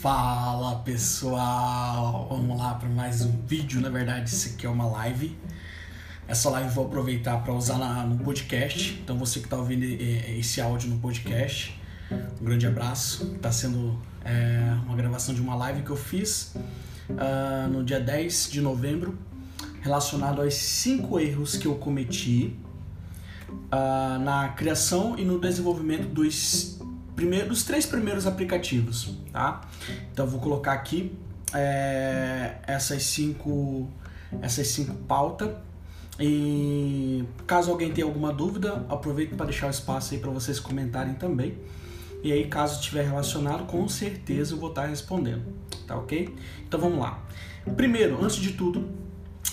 Fala pessoal, vamos lá para mais um vídeo. Na verdade, isso aqui é uma live. Essa live eu vou aproveitar para usar na, no podcast. Então, você que está ouvindo esse áudio no podcast, um grande abraço. Está sendo é, uma gravação de uma live que eu fiz uh, no dia 10 de novembro, relacionado aos cinco erros que eu cometi uh, na criação e no desenvolvimento dos primeiros, três primeiros aplicativos, tá? Então vou colocar aqui é, essas cinco essas cinco pautas e caso alguém tenha alguma dúvida, aproveito para deixar o espaço aí para vocês comentarem também. E aí, caso estiver relacionado, com certeza eu vou estar respondendo, tá ok? Então vamos lá. Primeiro, antes de tudo,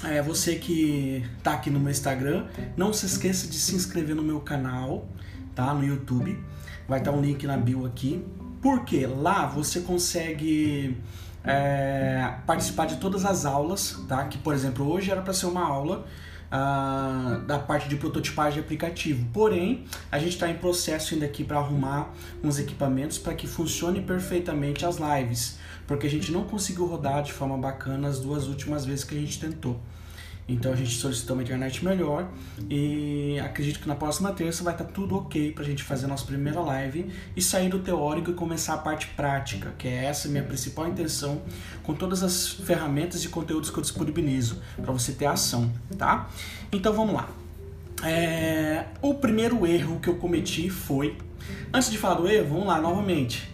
é, você que está aqui no meu Instagram, não se esqueça de se inscrever no meu canal, tá? No YouTube. Vai estar um link na bio aqui. Porque lá você consegue é, participar de todas as aulas, tá? Que, por exemplo, hoje era para ser uma aula uh, da parte de prototipagem de aplicativo. Porém, a gente está em processo ainda aqui para arrumar uns equipamentos para que funcione perfeitamente as lives, porque a gente não conseguiu rodar de forma bacana as duas últimas vezes que a gente tentou. Então a gente solicitou uma internet melhor e acredito que na próxima terça vai estar tá tudo ok para a gente fazer a nossa primeira live e sair do teórico e começar a parte prática, que é essa minha principal intenção com todas as ferramentas e conteúdos que eu disponibilizo para você ter ação, tá? Então vamos lá. É... O primeiro erro que eu cometi foi, antes de falar do erro, vamos lá novamente.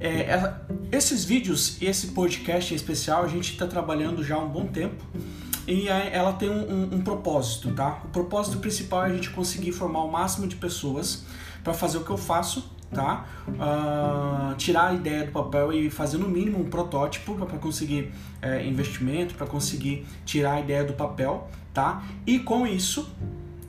É, esses vídeos e esse podcast em especial a gente está trabalhando já há um bom tempo e ela tem um, um, um, propósito, tá? O propósito principal é a gente conseguir formar o máximo de pessoas para fazer o que eu faço, tá? Uh, tirar a ideia do papel e fazer no mínimo um protótipo para conseguir é, investimento, para conseguir tirar a ideia do papel, tá? E com isso,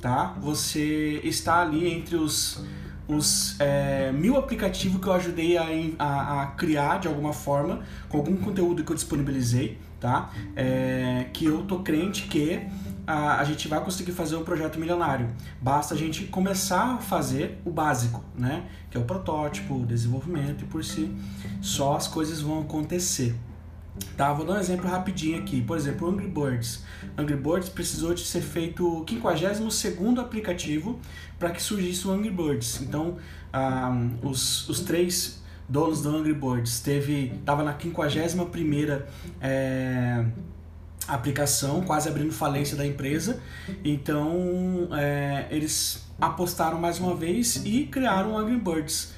tá? Você está ali entre os os é, mil aplicativos que eu ajudei a, a, a, criar de alguma forma, com algum conteúdo que eu disponibilizei, tá? É, que eu tô crente que a, a, gente vai conseguir fazer um projeto milionário. Basta a gente começar a fazer o básico, né? Que é o protótipo, o desenvolvimento e por si só as coisas vão acontecer. Tá, vou dar um exemplo rapidinho aqui. Por exemplo, Angry Birds. Angry Birds precisou de ser feito o 52 aplicativo para que surgisse o Angry Birds. Então, um, os, os três donos do Angry Birds teve, tava na 51 é, aplicação, quase abrindo falência da empresa. Então, é, eles apostaram mais uma vez e criaram o Angry Birds.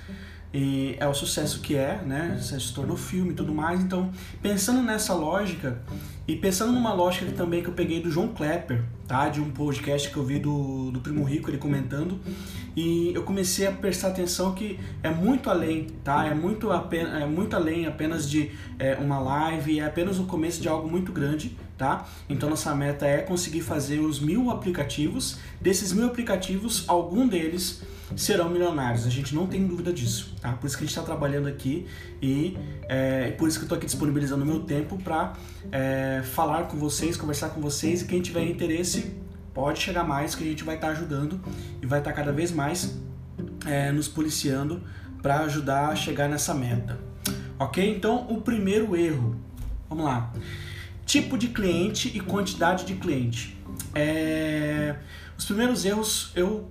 E é o sucesso que é, né? Se tornou filme e tudo mais. Então, pensando nessa lógica e pensando numa lógica também que eu peguei do João Klepper, tá? De um podcast que eu vi do, do Primo Rico, ele comentando. E eu comecei a prestar atenção que é muito além, tá? É muito, apenas, é muito além apenas de é, uma live, é apenas o começo de algo muito grande, tá? Então, nossa meta é conseguir fazer os mil aplicativos. Desses mil aplicativos, algum deles serão milionários. A gente não tem dúvida disso, tá? Por isso que a gente está trabalhando aqui e é, por isso que eu estou aqui disponibilizando o meu tempo para é, falar com vocês, conversar com vocês e quem tiver interesse pode chegar mais que a gente vai estar tá ajudando e vai estar tá cada vez mais é, nos policiando para ajudar a chegar nessa meta. Ok? Então, o primeiro erro, vamos lá. Tipo de cliente e quantidade de cliente. É... Os primeiros erros eu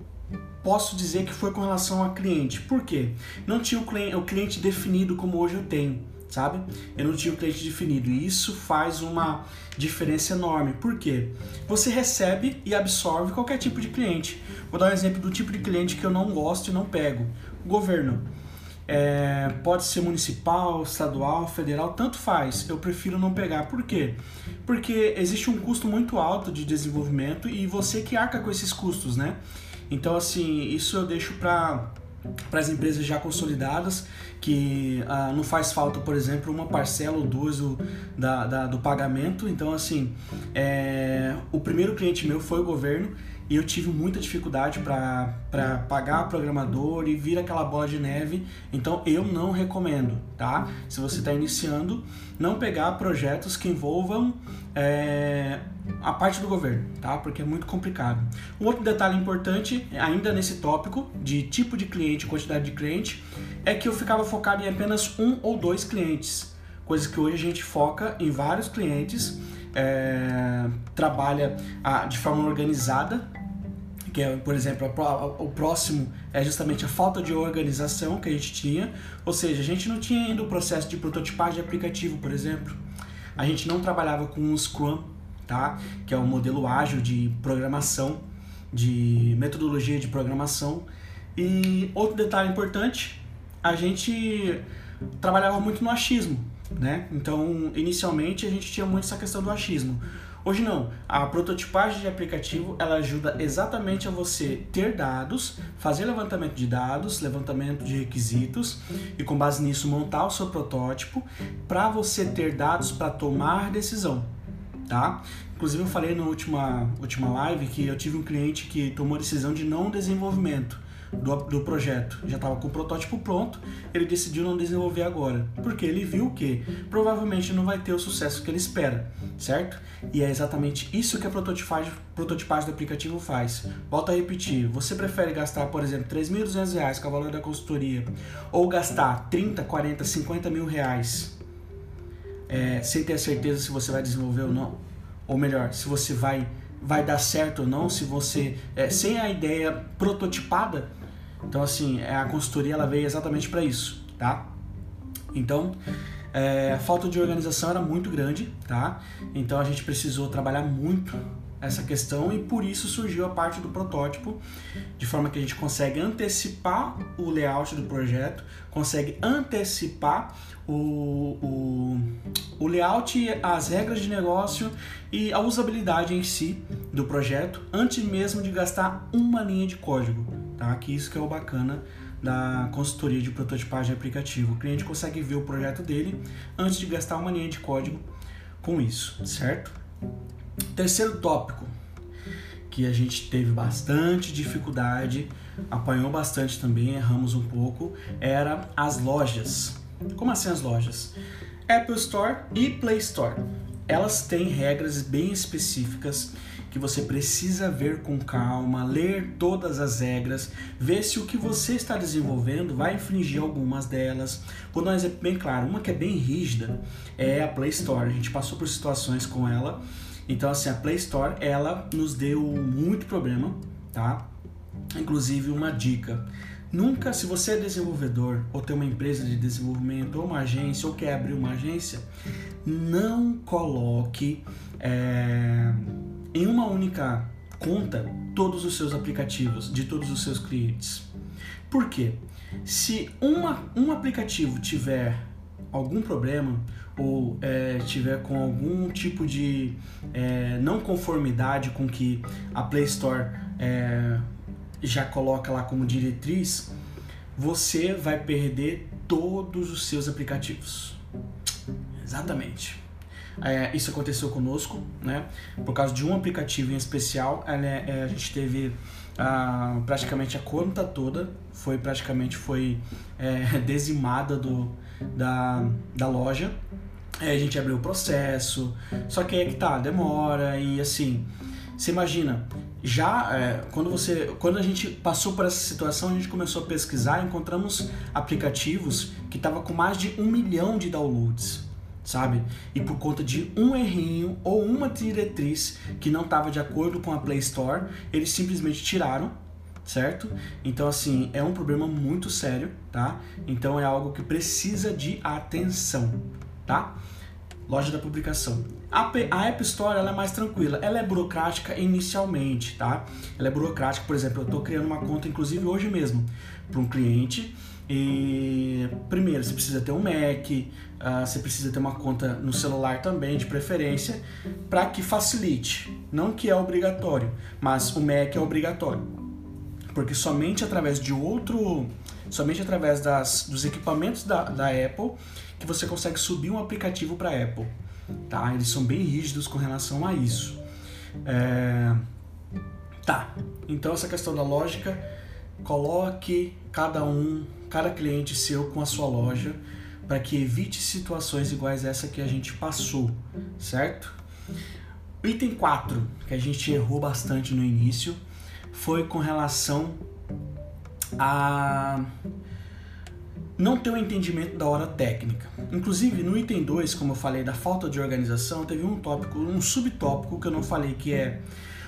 posso dizer que foi com relação a cliente. Por quê? Não tinha o cliente, o cliente definido como hoje eu tenho, sabe? Eu não tinha o cliente definido e isso faz uma diferença enorme. Por quê? Você recebe e absorve qualquer tipo de cliente. Vou dar um exemplo do tipo de cliente que eu não gosto e não pego. O governo. É, pode ser municipal, estadual, federal, tanto faz. Eu prefiro não pegar. Por quê? Porque existe um custo muito alto de desenvolvimento e você que arca com esses custos, né? Então, assim, isso eu deixo para para as empresas já consolidadas, que ah, não faz falta, por exemplo, uma parcela ou duas do, da, da, do pagamento. Então, assim, é, o primeiro cliente meu foi o governo e eu tive muita dificuldade para pagar programador e vir aquela bola de neve. Então eu não recomendo, tá? Se você está iniciando, não pegar projetos que envolvam é, a parte do governo, tá? Porque é muito complicado. Um outro detalhe importante, ainda nesse tópico de tipo de cliente, quantidade de cliente, é que eu ficava focado em apenas um ou dois clientes. coisa que hoje a gente foca em vários clientes, é, trabalha a, de forma organizada, que é, por exemplo, o próximo é justamente a falta de organização que a gente tinha, ou seja, a gente não tinha ainda o processo de prototipagem de aplicativo, por exemplo, a gente não trabalhava com o Scrum, tá? que é o modelo ágil de programação, de metodologia de programação, e outro detalhe importante, a gente trabalhava muito no achismo, né? Então, inicialmente a gente tinha muito essa questão do achismo. Hoje não, a prototipagem de aplicativo ela ajuda exatamente a você ter dados, fazer levantamento de dados, levantamento de requisitos e com base nisso montar o seu protótipo para você ter dados para tomar decisão, tá? Inclusive eu falei na última, última live que eu tive um cliente que tomou decisão de não desenvolvimento do, do projeto. Já estava com o protótipo pronto, ele decidiu não desenvolver agora, porque ele viu que provavelmente não vai ter o sucesso que ele espera, certo? E é exatamente isso que a prototipagem, prototipagem do aplicativo faz. Volto a repetir, você prefere gastar, por exemplo, R$ 3.200 com o valor da consultoria, ou gastar 30, 40, 50 mil reais é, sem ter a certeza se você vai desenvolver ou não? Ou melhor, se você vai vai dar certo ou não, se você é, sem a ideia prototipada então, assim, é, a consultoria ela veio exatamente para isso, tá? Então, é, a falta de organização era muito grande, tá? Então a gente precisou trabalhar muito essa questão e por isso surgiu a parte do protótipo, de forma que a gente consegue antecipar o layout do projeto, consegue antecipar o, o, o layout, as regras de negócio e a usabilidade em si do projeto, antes mesmo de gastar uma linha de código tá? Que isso que é o bacana da consultoria de prototipagem de aplicativo. O cliente consegue ver o projeto dele antes de gastar uma linha de código com isso, certo? Terceiro tópico que a gente teve bastante dificuldade, apanhou bastante também, erramos um pouco, era as lojas. Como assim as lojas? Apple Store e Play Store. Elas têm regras bem específicas que você precisa ver com calma, ler todas as regras, ver se o que você está desenvolvendo vai infringir algumas delas. Vou dar um exemplo bem claro, uma que é bem rígida é a Play Store. A gente passou por situações com ela. Então assim, a Play Store, ela nos deu muito problema, tá? Inclusive uma dica. Nunca, se você é desenvolvedor ou tem uma empresa de desenvolvimento ou uma agência ou quer abrir uma agência, não coloque é, em uma única conta todos os seus aplicativos de todos os seus clientes. Por quê? Se uma, um aplicativo tiver algum problema ou é, tiver com algum tipo de é, não conformidade com que a Play Store é, já coloca lá como diretriz, você vai perder todos os seus aplicativos. Exatamente. É, isso aconteceu conosco, né? Por causa de um aplicativo em especial, é, a gente teve praticamente a conta toda foi praticamente foi é, dizimada do, da, da loja. A gente abriu o processo, só que aí é que tá, demora e assim. Você imagina, já é, quando você quando a gente passou por essa situação a gente começou a pesquisar encontramos aplicativos que estavam com mais de um milhão de downloads sabe? E por conta de um errinho ou uma diretriz que não estava de acordo com a Play Store, eles simplesmente tiraram, certo? Então assim, é um problema muito sério, tá? Então é algo que precisa de atenção, tá? Loja da publicação. A, App Store ela é mais tranquila, ela é burocrática inicialmente, tá? Ela é burocrática, por exemplo, eu estou criando uma conta, inclusive hoje mesmo, para um cliente e primeiro, você precisa ter um Mac, uh, você precisa ter uma conta no celular também, de preferência, para que facilite. Não que é obrigatório, mas o Mac é obrigatório. Porque somente através de outro, somente através das, dos equipamentos da, da Apple, que você consegue subir um aplicativo para Apple. Tá? Eles são bem rígidos com relação a isso. É... Tá, então essa questão da lógica, coloque cada um cada cliente seu com a sua loja para que evite situações iguais a essa que a gente passou, certo? Item 4, que a gente errou bastante no início, foi com relação a não ter o um entendimento da hora técnica. Inclusive, no item 2, como eu falei da falta de organização, teve um tópico, um subtópico que eu não falei, que é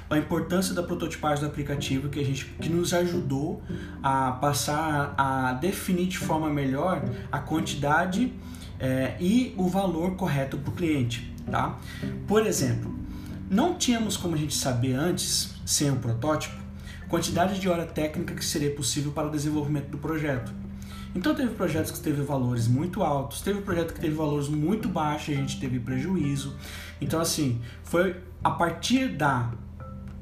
a importância da prototipagem do aplicativo que a gente que nos ajudou a passar a definir de forma melhor a quantidade é, e o valor correto para o cliente, tá? Por exemplo, não tínhamos como a gente saber antes, sem o protótipo, quantidade de hora técnica que seria possível para o desenvolvimento do projeto. Então teve projetos que teve valores muito altos, teve projeto que teve valores muito baixos, a gente teve prejuízo. Então assim, foi a partir da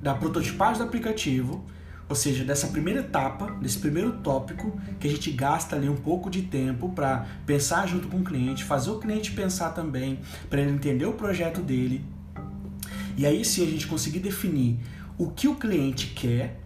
da prototipagem do aplicativo, ou seja, dessa primeira etapa, desse primeiro tópico, que a gente gasta ali um pouco de tempo para pensar junto com o cliente, fazer o cliente pensar também, para ele entender o projeto dele. E aí sim a gente conseguir definir o que o cliente quer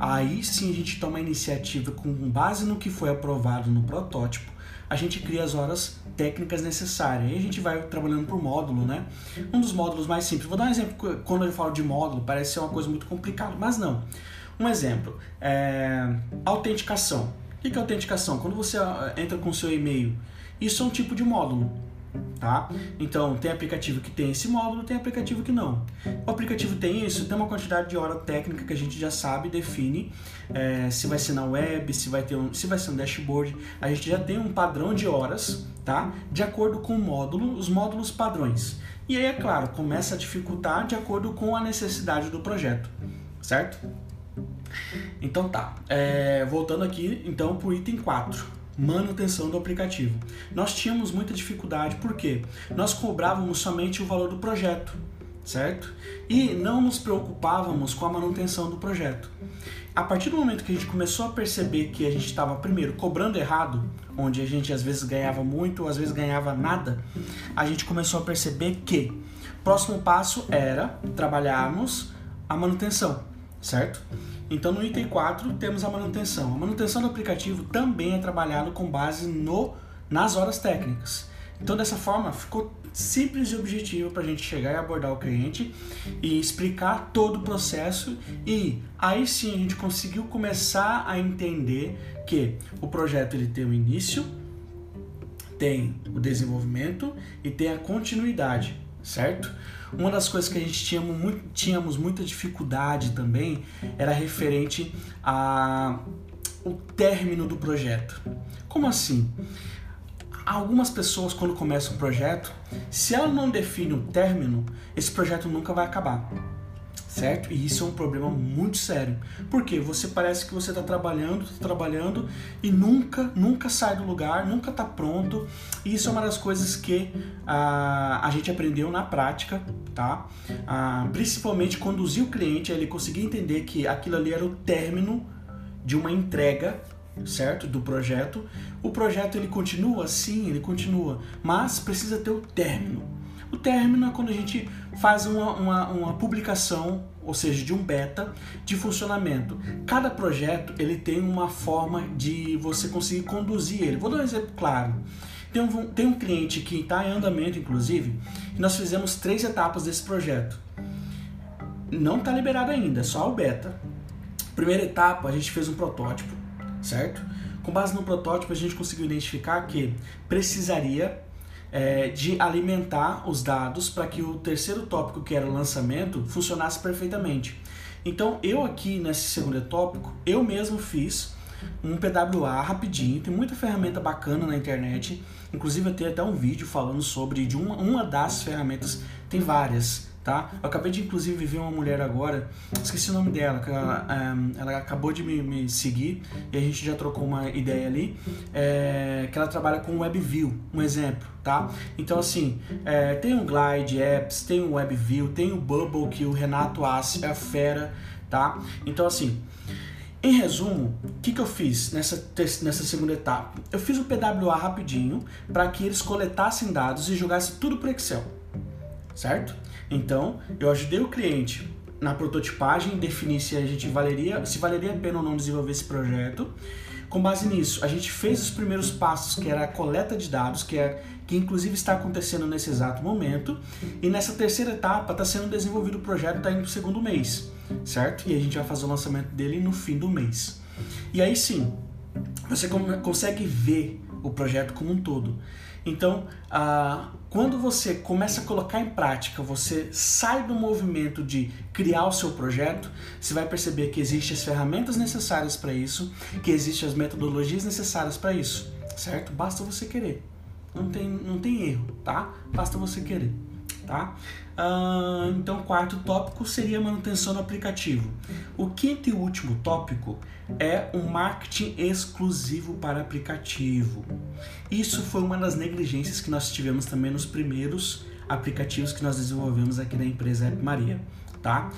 Aí sim a gente toma a iniciativa com base no que foi aprovado no protótipo, a gente cria as horas técnicas necessárias. Aí a gente vai trabalhando por módulo, né? Um dos módulos mais simples. Vou dar um exemplo, quando eu falo de módulo, parece ser uma coisa muito complicada, mas não. Um exemplo, é autenticação. O que é autenticação? Quando você ah, entra com seu e-mail, isso é um tipo de módulo tá? Então, tem aplicativo que tem esse módulo, tem aplicativo que não. O aplicativo tem isso, tem uma quantidade de hora técnica que a gente já sabe, define é, se vai ser na web, se vai ter um, se vai ser um dashboard. A gente já tem um padrão de horas, tá? De acordo com o módulo, os módulos padrões. E aí, é claro, começa a dificultar de acordo com a necessidade do projeto, certo? Então tá, é, voltando aqui então para o item 4 manutenção do aplicativo. Nós tínhamos muita dificuldade, porque nós cobrávamos somente o valor do projeto, certo? E não nos preocupávamos com a manutenção do projeto. A partir do momento que a gente começou a perceber que a gente estava, primeiro, cobrando errado, onde a gente às vezes ganhava muito, às vezes ganhava nada, a gente começou a perceber que o próximo passo era trabalharmos a manutenção, certo? Então no item 4 temos a manutenção. A manutenção do aplicativo também é trabalhado com base no, nas horas técnicas. Então dessa forma ficou simples e objetivo para a gente chegar e abordar o cliente e explicar todo o processo e aí sim a gente conseguiu começar a entender que o projeto ele tem o início, tem o desenvolvimento e tem a continuidade, certo? Uma das coisas que a gente tinha muito, tínhamos muita dificuldade também era referente a o término do projeto. Como assim? Algumas pessoas quando começam um projeto, se ela não define o término, esse projeto nunca vai acabar certo? E isso é um problema muito sério. Porque você parece que você está trabalhando, está trabalhando e nunca, nunca sai do lugar, nunca está pronto. E isso é uma das coisas que ah, a gente aprendeu na prática, tá? Ah, principalmente conduzir o cliente a ele conseguir entender que aquilo ali era o término de uma entrega certo do projeto o projeto ele continua sim ele continua mas precisa ter o término o término é quando a gente faz uma, uma, uma publicação, ou seja, de um beta de funcionamento. Cada projeto ele tem uma forma de você conseguir conduzir ele. Vou dar um exemplo claro. Tem um, tem um cliente que está em andamento, inclusive, e nós fizemos três etapas desse projeto. Não está liberado ainda, é só o beta. Primeira etapa, a gente fez um protótipo, certo? Com base no protótipo, a gente conseguiu identificar que precisaria é, de alimentar os dados para que o terceiro tópico, que era o lançamento, funcionasse perfeitamente. Então, eu aqui nesse segundo tópico, eu mesmo fiz um PWA rapidinho, tem muita ferramenta bacana na internet, inclusive eu tenho até um vídeo falando sobre de uma, uma das ferramentas, tem várias, tá? Eu acabei de inclusive ver uma mulher agora, esqueci o nome dela, ela, um, ela acabou de me, me, seguir e a gente já trocou uma ideia ali, é, que ela trabalha com WebView, um exemplo, tá? Então assim, é, tem o Glide Apps, tem o WebView, tem o Bubble que o Renato Assi é fera, tá? Então assim, em resumo, o que, que eu fiz nessa, nessa segunda etapa? Eu fiz o PWA rapidinho para que eles coletassem dados e jogassem tudo para Excel, certo? Então, eu ajudei o cliente na prototipagem, definir se a gente valeria, se valeria a pena ou não desenvolver esse projeto. Com base nisso, a gente fez os primeiros passos, que era a coleta de dados, que é que inclusive está acontecendo nesse exato momento. E nessa terceira etapa está sendo desenvolvido o projeto, está indo para o segundo mês, certo? E a gente vai fazer o lançamento dele no fim do mês. E aí sim, você consegue ver o projeto como um todo. Então, ah, quando você começa a colocar em prática, você sai do movimento de criar o seu projeto, você vai perceber que existem as ferramentas necessárias para isso, que existem as metodologias necessárias para isso, certo? Basta você querer. Não tem, não tem erro, tá? Basta você querer, tá? Ah, então, quarto tópico seria manutenção do aplicativo. O quinto e último tópico é o marketing exclusivo para aplicativo. Isso foi uma das negligências que nós tivemos também nos primeiros aplicativos que nós desenvolvemos aqui na empresa App Maria, tá?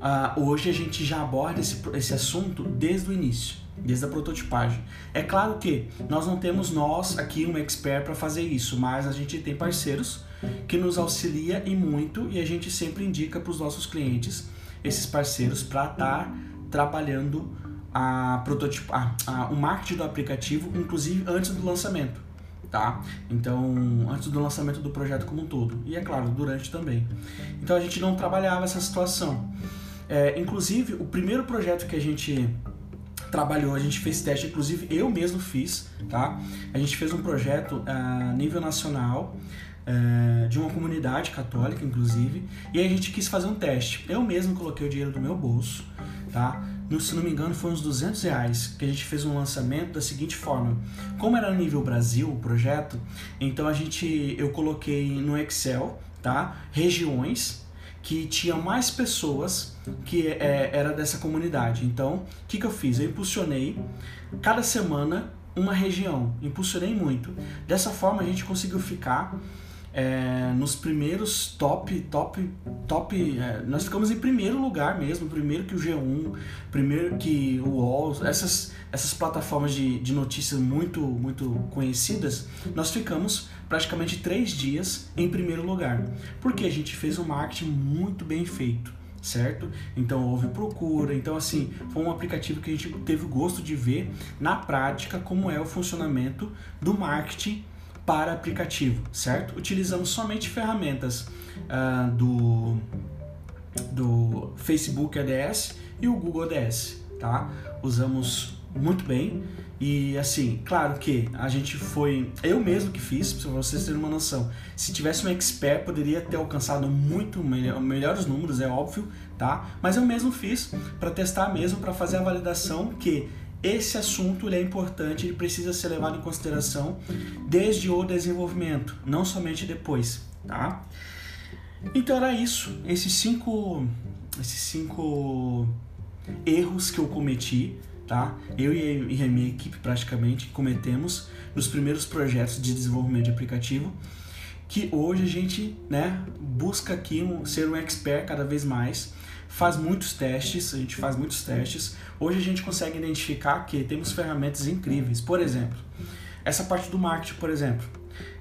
Uh, hoje a gente já aborda esse, esse assunto desde o início, desde a prototipagem. É claro que nós não temos nós aqui um expert para fazer isso, mas a gente tem parceiros que nos auxilia e muito e a gente sempre indica para os nossos clientes esses parceiros para estar tá trabalhando a prototipo, a, a, o marketing do aplicativo, inclusive antes do lançamento, tá? Então, antes do lançamento do projeto como um todo e é claro durante também. Então a gente não trabalhava essa situação. É, inclusive o primeiro projeto que a gente trabalhou, a gente fez teste, inclusive eu mesmo fiz, tá? A gente fez um projeto a nível nacional é, de uma comunidade católica, inclusive, e a gente quis fazer um teste. Eu mesmo coloquei o dinheiro do meu bolso, tá? No, se não me engano, foi uns 200 reais que a gente fez um lançamento da seguinte forma. Como era nível Brasil o projeto, então a gente, eu coloquei no Excel, tá? Regiões que tinham mais pessoas que é, era dessa comunidade. Então, o que, que eu fiz? Eu impulsionei cada semana uma região, impulsionei muito. Dessa forma a gente conseguiu ficar é, nos primeiros top, top, top. É, nós ficamos em primeiro lugar mesmo, primeiro que o G1, primeiro que o UOL, essas, essas plataformas de, de notícias muito, muito conhecidas, nós ficamos praticamente três dias em primeiro lugar, porque a gente fez um marketing muito bem feito certo? Então houve procura, então assim, foi um aplicativo que a gente teve o gosto de ver na prática como é o funcionamento do marketing para aplicativo, certo? Utilizamos somente ferramentas uh, do, do Facebook ADS e o Google ADS, tá? Usamos muito bem e assim, claro que a gente foi, eu mesmo que fiz, para vocês terem uma noção. Se tivesse um expert, poderia ter alcançado muito melhor, melhores números, é óbvio, tá? Mas eu mesmo fiz para testar mesmo, para fazer a validação que esse assunto é importante e precisa ser levado em consideração desde o desenvolvimento, não somente depois, tá? Então era isso, esses cinco, esses cinco erros que eu cometi, tá? Eu e a minha equipe praticamente cometemos nos primeiros projetos de desenvolvimento de aplicativo, que hoje a gente, né, busca aqui um, ser um expert cada vez mais faz muitos testes, a gente faz muitos testes. Hoje a gente consegue identificar que temos ferramentas incríveis. Por exemplo, essa parte do marketing, por exemplo.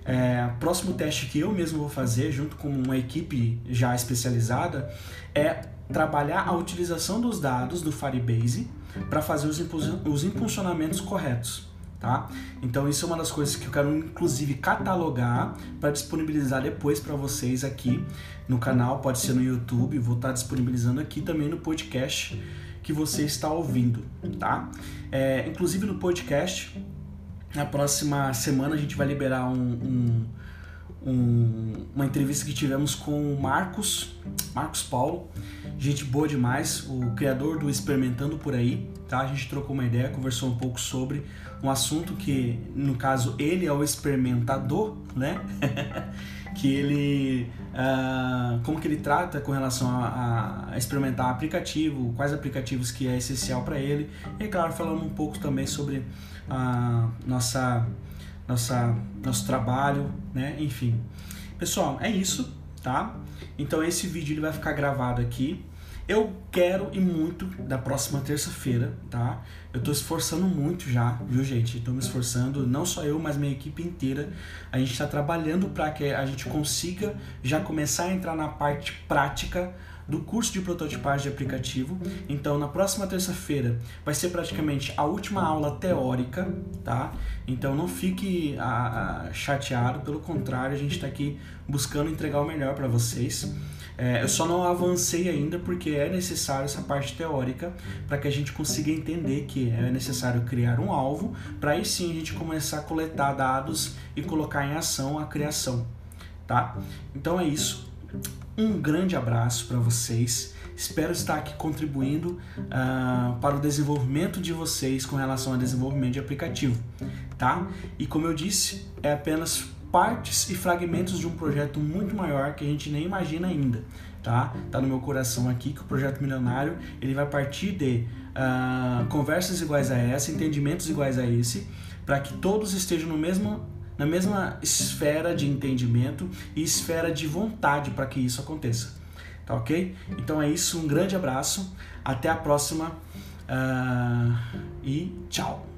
É, próximo teste que eu mesmo vou fazer, junto com uma equipe já especializada, é trabalhar a utilização dos dados do Firebase para fazer os, os impulsionamentos corretos tá? Então isso é uma das coisas que eu quero inclusive catalogar para disponibilizar depois para vocês aqui no canal, pode ser no YouTube, vou estar tá disponibilizando aqui também no podcast que você está ouvindo, tá? É, inclusive no podcast, na próxima semana a gente vai liberar um, um, um, uma entrevista que tivemos com o Marcos, Marcos Paulo, gente boa demais, o criador do Experimentando por aí, tá? A gente trocou uma ideia, conversou um pouco sobre um assunto que, no caso, ele é o experimentador, né? que ele uh, como que ele trata com relação a, a, experimentar aplicativo, quais aplicativos que é essencial para ele e claro falando um pouco também sobre a nossa nossa nosso trabalho, né? Enfim, pessoal é isso, tá? Então esse vídeo ele vai ficar gravado aqui eu quero e muito da próxima terça-feira, tá? Eu tô esforçando muito já, viu, gente? Tô me esforçando, não só eu, mas minha equipe inteira. A gente está trabalhando para que a gente consiga já começar a entrar na parte prática do curso de prototipagem de aplicativo. Então, na próxima terça-feira vai ser praticamente a última aula teórica, tá? Então, não fique a, a, chateado, pelo contrário, a gente está aqui buscando entregar o melhor para vocês. É, eu só não avancei ainda porque é necessário essa parte teórica para que a gente consiga entender que é necessário criar um alvo para aí sim a gente começar a coletar dados e colocar em ação a criação, tá? Então é isso. Um grande abraço para vocês. Espero estar aqui contribuindo uh, para o desenvolvimento de vocês com relação ao desenvolvimento de aplicativo, tá? E como eu disse, é apenas partes e fragmentos de um projeto muito maior que a gente nem imagina ainda, tá? Tá no meu coração aqui que o projeto milionário ele vai partir de uh, conversas iguais a essa, entendimentos iguais a esse, para que todos estejam no mesmo na mesma esfera de entendimento e esfera de vontade para que isso aconteça. Tá ok? Então é isso, um grande abraço, até a próxima uh, e tchau!